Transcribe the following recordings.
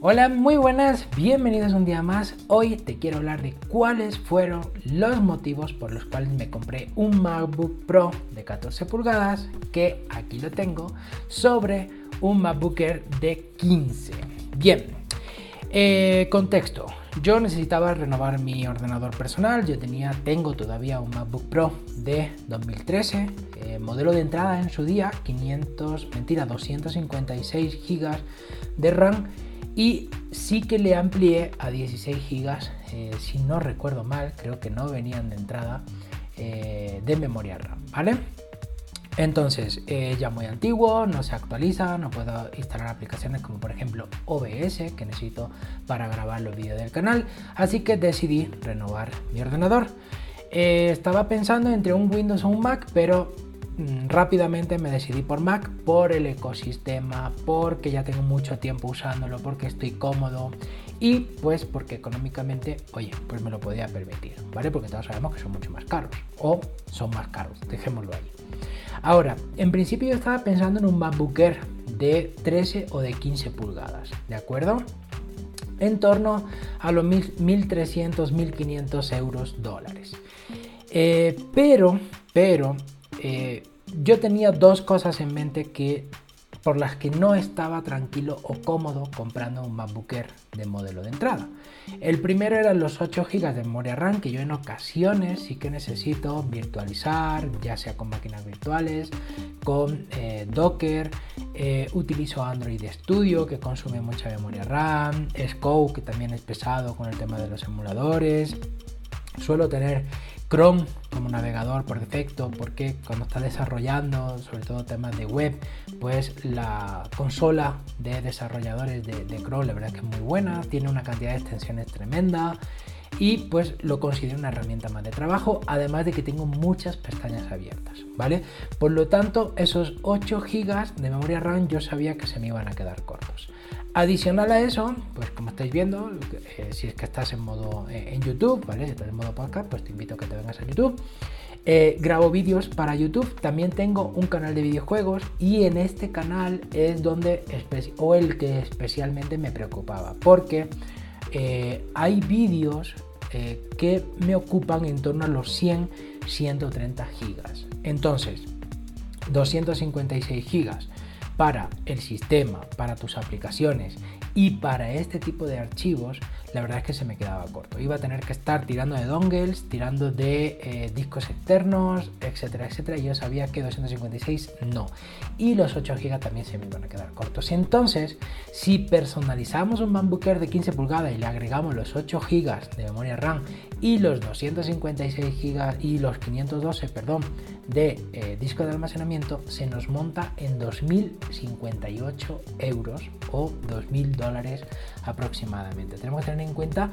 Hola, muy buenas, bienvenidos un día más. Hoy te quiero hablar de cuáles fueron los motivos por los cuales me compré un MacBook Pro de 14 pulgadas, que aquí lo tengo, sobre un MacBook de 15. Bien, eh, contexto. Yo necesitaba renovar mi ordenador personal. Yo tenía, tengo todavía un MacBook Pro de 2013, eh, modelo de entrada en su día, 500, mentira, 256 GB de RAM y sí que le amplié a 16 GB, eh, si no recuerdo mal, creo que no venían de entrada eh, de memoria RAM, ¿vale? Entonces, eh, ya muy antiguo, no se actualiza, no puedo instalar aplicaciones como por ejemplo OBS que necesito para grabar los vídeos del canal, así que decidí renovar mi ordenador. estaba pensando entre un Windows o un Mac, pero rápidamente me decidí por Mac por el ecosistema, porque ya tengo mucho tiempo usándolo, porque estoy cómodo y pues porque económicamente, oye, pues me lo podía permitir, ¿vale? Porque todos sabemos que son mucho más caros o son más caros, dejémoslo ahí. Ahora, en principio yo estaba pensando en un MacBook de 13 o de 15 pulgadas, ¿de acuerdo? En torno a los 1300, 1500 euros dólares. Eh, pero, pero, eh, yo tenía dos cosas en mente que por las que no estaba tranquilo o cómodo comprando un MacBook Air de modelo de entrada. El primero eran los 8 GB de memoria RAM que yo en ocasiones sí que necesito virtualizar, ya sea con máquinas virtuales, con eh, Docker, eh, utilizo Android Studio que consume mucha memoria RAM, Scope que también es pesado con el tema de los emuladores, suelo tener Chrome como navegador por defecto, porque cuando está desarrollando, sobre todo temas de web, pues la consola de desarrolladores de, Chrome, la verdad es que es muy buena, tiene una cantidad de extensiones tremenda y pues lo considero una herramienta más de trabajo, además de que tengo muchas pestañas abiertas, ¿vale? Por lo tanto, esos 8 GB de memoria RAM yo sabía que se me iban a quedar cortos. Adicional a eso, pues como estáis viendo, eh, si es que estás en modo eh, en YouTube, ¿vale? Si estás en modo podcast, pues te invito a que te vengas a YouTube. Eh, grabo vídeos para YouTube, también tengo un canal de videojuegos y en este canal es donde, o el que especialmente me preocupaba, porque hay vídeos que me ocupan en torno a los 100, 130 gigas. Entonces, 256 gigas para el sistema, para tus aplicaciones y para este tipo de archivos, la verdad es que se me quedaba corto. Iba a tener que estar tirando de dongles, tirando de eh, discos externos, etcétera, etcétera. Y yo sabía que 256 no. Y los 8 GB también se me iban a quedar cortos. Entonces, si personalizamos un MacBook Air de 15 pulgadas y le agregamos los 8 GB de memoria RAM y los 256 GB y los 512, perdón, de eh, disco de almacenamiento, se nos monta en 2.058 euros o 2.000 dólares aproximadamente. Tenemos que tener en cuenta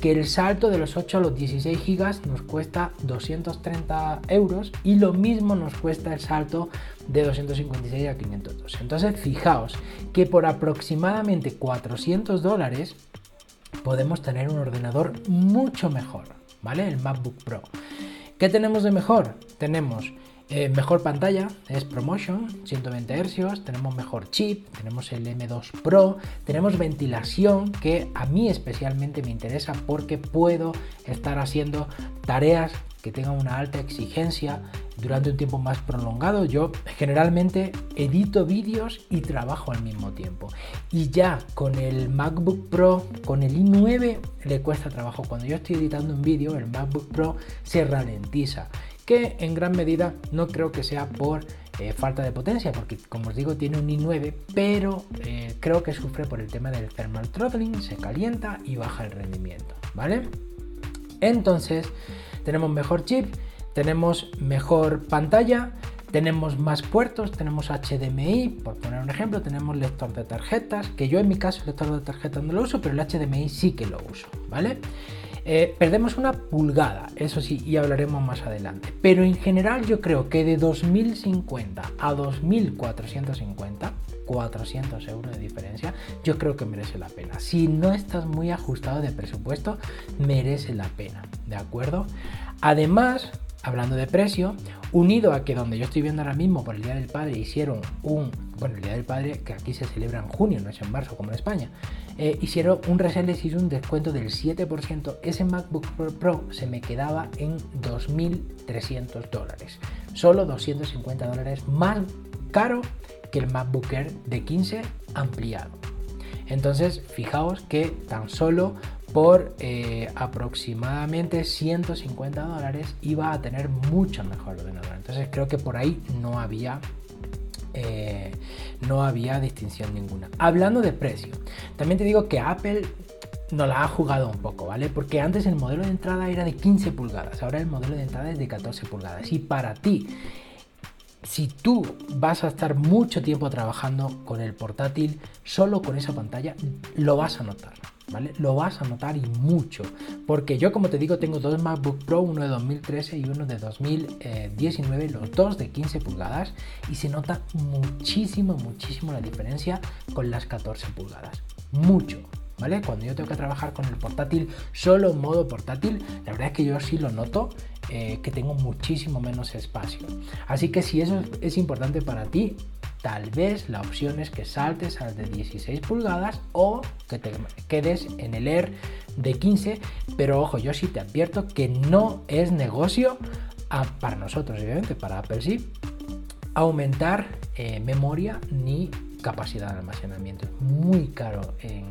que el salto de los 8 a los 16 gigas nos cuesta 230 euros y lo mismo nos cuesta el salto de 256 a 502. Entonces fijaos que por aproximadamente 400 dólares podemos tener un ordenador mucho mejor, ¿vale? El MacBook Pro. ¿Qué tenemos de mejor? Tenemos eh, mejor pantalla, es ProMotion, 120 Hz, tenemos mejor chip, tenemos el M2 Pro, tenemos ventilación que a mí especialmente me interesa porque puedo estar haciendo tareas que tengan una alta exigencia durante un tiempo más prolongado. Yo generalmente edito vídeos y trabajo al mismo tiempo. Y ya con el MacBook Pro, con el i9, le cuesta trabajo. Cuando yo estoy editando un vídeo, el MacBook Pro se ralentiza que en gran medida no creo que sea por eh, falta de potencia, porque como os digo tiene un i9, pero eh, creo que sufre por el tema del thermal throttling, se calienta y baja el rendimiento, ¿vale? Entonces tenemos mejor chip, tenemos mejor pantalla, tenemos más puertos, tenemos HDMI, por poner un ejemplo, tenemos lector de tarjetas, que yo en mi caso el lector de tarjetas no lo uso, pero el HDMI sí que lo uso, ¿vale? Eh, perdemos una pulgada, eso sí, y hablaremos más adelante. Pero en general yo creo que de 2050 a 2450, 400 euros de diferencia, yo creo que merece la pena. Si no estás muy ajustado de presupuesto, merece la pena, ¿de acuerdo? Además, hablando de precio, unido a que donde yo estoy viendo ahora mismo por el Día del Padre hicieron un, bueno, el Día del Padre que aquí se celebra en junio, no es en marzo como en España, eh, hicieron un resell les hizo un descuento del 7%, ese MacBook Pro se me quedaba en 2.300 dólares, solo 250 dólares más caro que el MacBook Air de 15 ampliado. Entonces, fijaos que tan solo por eh, aproximadamente 150 dólares iba a tener mucho mejor ordenador. Entonces creo que por ahí no había eh, no había distinción ninguna. Hablando de precio, también te digo que Apple no la ha jugado un poco, ¿vale? Porque antes el modelo de entrada era de 15 pulgadas, ahora el modelo de entrada es de 14 pulgadas. Y para ti, si tú vas a estar mucho tiempo trabajando con el portátil, solo con esa pantalla, lo vas a notar. ¿Vale? Lo vas a notar y mucho, porque yo como te digo tengo dos MacBook Pro, uno de 2013 y uno de 2019, los dos de 15 pulgadas y se nota muchísimo, muchísimo la diferencia con las 14 pulgadas, mucho. ¿Vale? Cuando yo tengo que trabajar con el portátil solo en modo portátil, la verdad es que yo sí lo noto eh, que tengo muchísimo menos espacio. Así que si eso es importante para ti, tal vez la opción es que saltes al de 16 pulgadas o que te quedes en el Air de 15, pero ojo, yo sí te advierto que no es negocio para nosotros, obviamente, para Apple sí, aumentar eh, memoria ni capacidad de almacenamiento. Es muy caro en,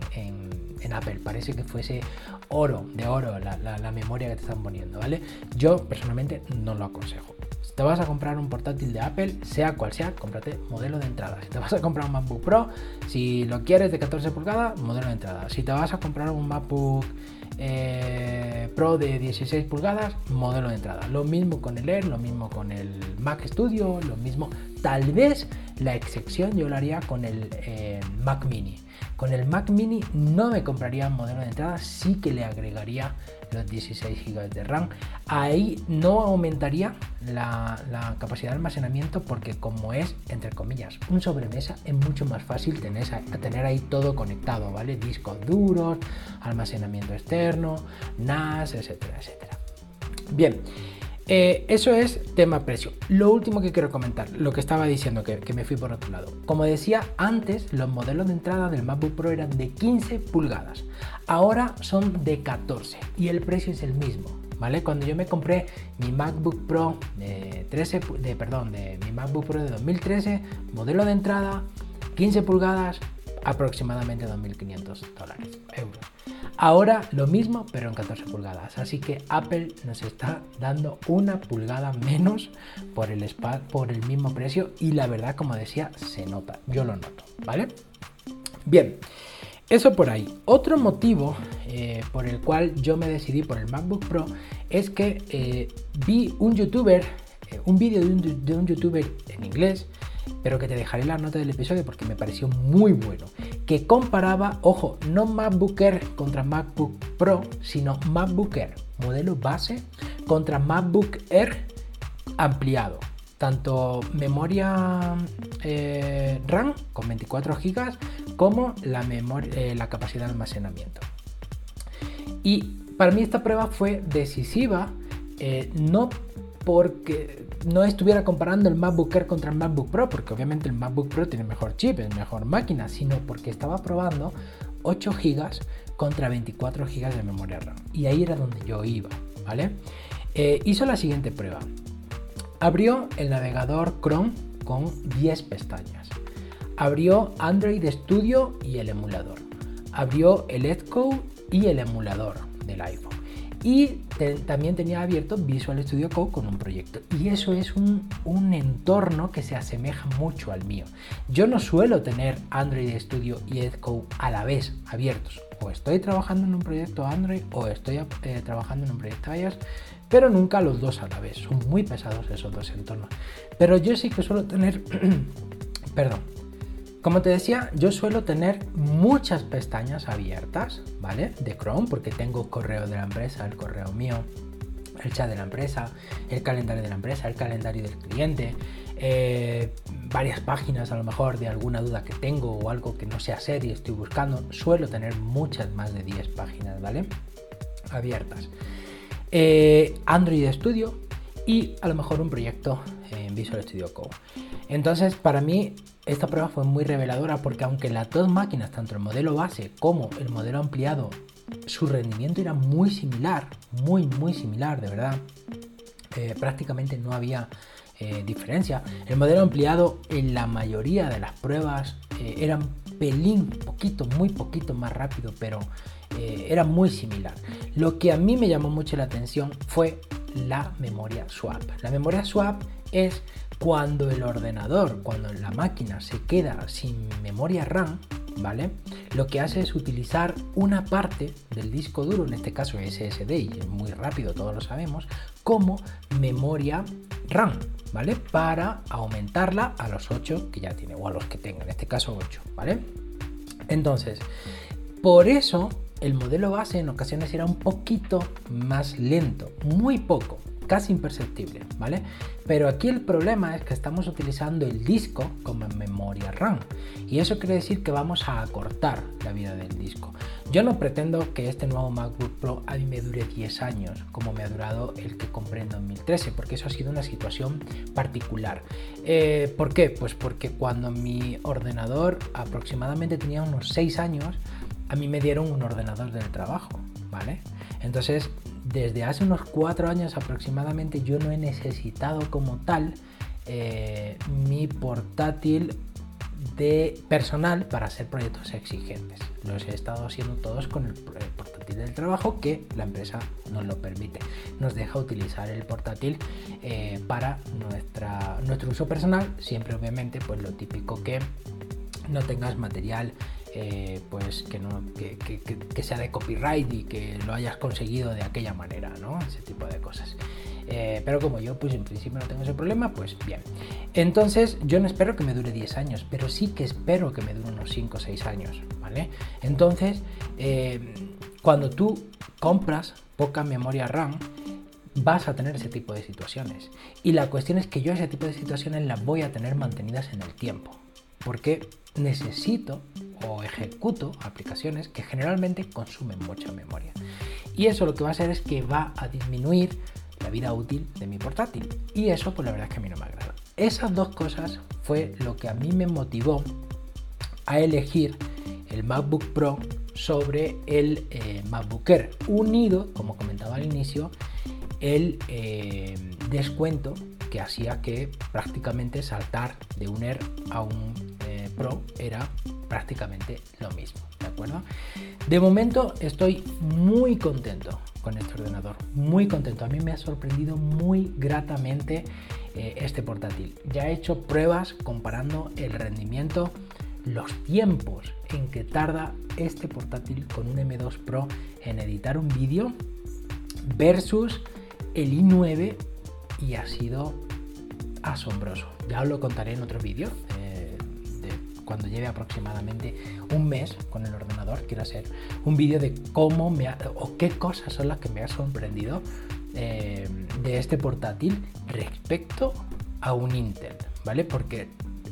Apple. Parece que fuese oro, de oro, la, la, memoria que te están poniendo, ¿vale? Yo personalmente no lo aconsejo. Si te vas a comprar un portátil de Apple, sea cual sea, cómprate modelo de entrada. Si te vas a comprar un MacBook Pro, si lo quieres de 14 pulgadas, modelo de entrada. Si te vas a comprar un MacBook eh, Pro de 16 pulgadas, modelo de entrada. Lo mismo con el Air, lo mismo con el Mac Studio, lo mismo. Tal vez la excepción yo lo haría con el eh, Mac Mini. Con el Mac Mini no me compraría un modelo de entrada, sí que le agregaría los 16 GB de RAM. Ahí no aumentaría la, capacidad de almacenamiento porque como es, entre comillas, un sobremesa, es mucho más fácil tener, tener ahí todo conectado, ¿vale? Discos duros, almacenamiento externo, NAS, etcétera, etcétera. Bien. Eh, eso es tema precio. Lo último que quiero comentar, lo que estaba diciendo que, me fui por otro lado. Como decía antes, los modelos de entrada del MacBook Pro eran de 15 pulgadas. Ahora son de 14 y el precio es el mismo. ¿Vale? Cuando yo me compré mi MacBook Pro de 13, de, perdón, de mi MacBook Pro de 2013, modelo de entrada, 15 pulgadas, aproximadamente 2.500 dólares, euros. Ahora lo mismo, pero en 14 pulgadas. Así que Apple nos está dando una pulgada menos por el, por el mismo precio. Y la verdad, como decía, se nota. Yo lo noto, ¿vale? Bien, eso por ahí. Otro motivo eh, por el cual yo me decidí por el MacBook Pro es que eh, vi un youtuber, eh, un vídeo de de un youtuber en inglés pero que te dejaré la nota del episodio porque me pareció muy bueno, que comparaba, ojo, no MacBook Air contra MacBook Pro, sino MacBook Air, modelo base, contra MacBook Air ampliado. Tanto memoria eh, RAM con 24 GB como la, memoria, eh, la capacidad de almacenamiento. Y para mí esta prueba fue decisiva, eh, no porque no estuviera comparando el MacBook Air contra el MacBook Pro, porque obviamente el MacBook Pro tiene mejor chip, es mejor máquina, sino porque estaba probando 8 GB contra 24 GB de memoria RAM. Y ahí era donde yo iba, ¿vale? Eh, hizo la siguiente prueba. Abrió el navegador Chrome con 10 pestañas. Abrió Android Studio y el emulador. Abrió el Edcode y el emulador del iPhone y también tenía abierto Visual Studio Code con un proyecto. Y eso es un, entorno que se asemeja mucho al mío. Yo no suelo tener Android Studio y Edcode a la vez abiertos. O estoy trabajando en un proyecto Android o estoy eh, trabajando en un proyecto iOS, pero nunca los dos a la vez. Son muy pesados esos dos entornos. Pero yo sí que suelo tener, perdón, como te decía, yo suelo tener muchas pestañas abiertas, ¿vale? De Chrome, porque tengo correo de la empresa, el correo mío, el chat de la empresa, el calendario de la empresa, el calendario del cliente, eh, varias páginas a lo mejor de alguna duda que tengo o algo que no hacer y estoy buscando. Suelo tener muchas más de 10 páginas, ¿vale? Abiertas. Eh, Android Studio y a lo mejor un proyecto en Visual Studio Code. Entonces, para mí, esta prueba fue muy reveladora porque aunque las dos máquinas, tanto el modelo base como el modelo ampliado, su rendimiento era muy similar, muy, muy similar, de verdad. Eh, prácticamente no había eh, diferencia. El modelo ampliado en la mayoría de las pruebas eh, era un pelín, poquito, muy poquito más rápido, pero era muy similar. Lo que a mí me llamó mucho la atención fue la memoria swap. La memoria swap es cuando el ordenador, cuando la máquina se queda sin memoria RAM, ¿vale? Lo que hace es utilizar una parte del disco duro, en este caso SSD, y es muy rápido, todos lo sabemos, como memoria RAM, ¿vale? Para aumentarla a los 8 que ya tiene, o a los que tenga, en este caso 8, ¿vale? Entonces, por eso el modelo base en ocasiones era un poquito más lento, muy poco, casi imperceptible, ¿vale? Pero aquí el problema es que estamos utilizando el disco como memoria RAM y eso quiere decir que vamos a acortar la vida del disco. Yo no pretendo que este nuevo MacBook Pro a mí me dure 10 años como me ha durado el que compré en 2013 porque eso ha sido una situación particular. Eh, ¿Por qué? Pues porque cuando mi ordenador aproximadamente tenía unos 6 años, a mí me dieron un ordenador del trabajo, ¿vale? Entonces desde hace unos cuatro años aproximadamente yo no he necesitado como tal eh, mi portátil de personal para hacer proyectos exigentes. Los he estado haciendo todos con el, portátil del trabajo que la empresa nos lo permite. Nos deja utilizar el portátil eh, para nuestra, nuestro uso personal, siempre obviamente pues lo típico que no tengas material eh, pues que, no, que, sea de copyright y que lo hayas conseguido de aquella manera, ¿no? Ese tipo de cosas. Eh, pero como yo, pues en principio no tengo ese problema, pues bien. Entonces, yo no espero que me dure 10 años, pero sí que espero que me dure unos 5 o 6 años, ¿vale? Entonces, eh, cuando tú compras poca memoria RAM, vas a tener ese tipo de situaciones. Y la cuestión es que yo ese tipo de situaciones las voy a tener mantenidas en el tiempo. Porque necesito o ejecuto aplicaciones que generalmente consumen mucha memoria. Y eso lo que va a hacer es que va a disminuir la vida útil de mi portátil. Y eso pues la verdad es que a mí no me agrada. Esas dos cosas fue lo que a mí me motivó a elegir el MacBook Pro sobre el eh, MacBook Air, unido, como comentaba al inicio, el eh, descuento que hacía que prácticamente saltar de un Air a un eh, Pro era prácticamente lo mismo, ¿de acuerdo? De momento estoy muy contento con este ordenador, muy contento. A mí me ha sorprendido muy gratamente eh, este portátil. Ya he hecho pruebas comparando el rendimiento, los tiempos en que tarda este portátil con un M2 Pro en editar un vídeo versus el i9 y ha sido asombroso. Ya os lo contaré en otro vídeo. Eh, cuando lleve aproximadamente un mes con el ordenador, quiero hacer un vídeo de cómo me ha, o qué cosas son las que me ha sorprendido eh, de este portátil respecto a un Intel, ¿vale? Porque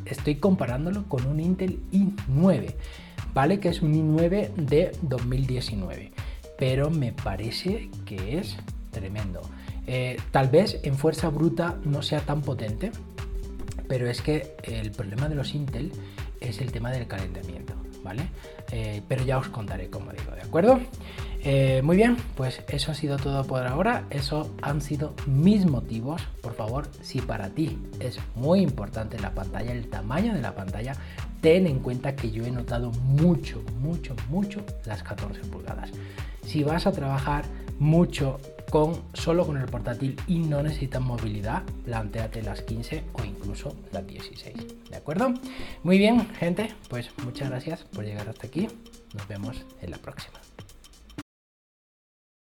estoy comparándolo con un Intel i9, ¿vale? Que es un i9 de 2019, pero me parece que es tremendo. Eh, tal vez en fuerza bruta no sea tan potente, pero es que el problema de los Intel es el tema del calentamiento, ¿vale? Eh, pero ya os contaré como digo, ¿de acuerdo? Eh, muy bien, pues eso ha sido todo por ahora. Eso han sido mis motivos. Por favor, si para ti es muy importante la pantalla, el tamaño de la pantalla, ten en cuenta que yo he notado mucho, mucho, mucho las 14 pulgadas. Si vas a trabajar mucho con solo con el portátil y no necesitas movilidad, planteate las 15 o incluso las 16. ¿De acuerdo? Muy bien, gente, pues muchas gracias por llegar hasta aquí. Nos vemos en la próxima.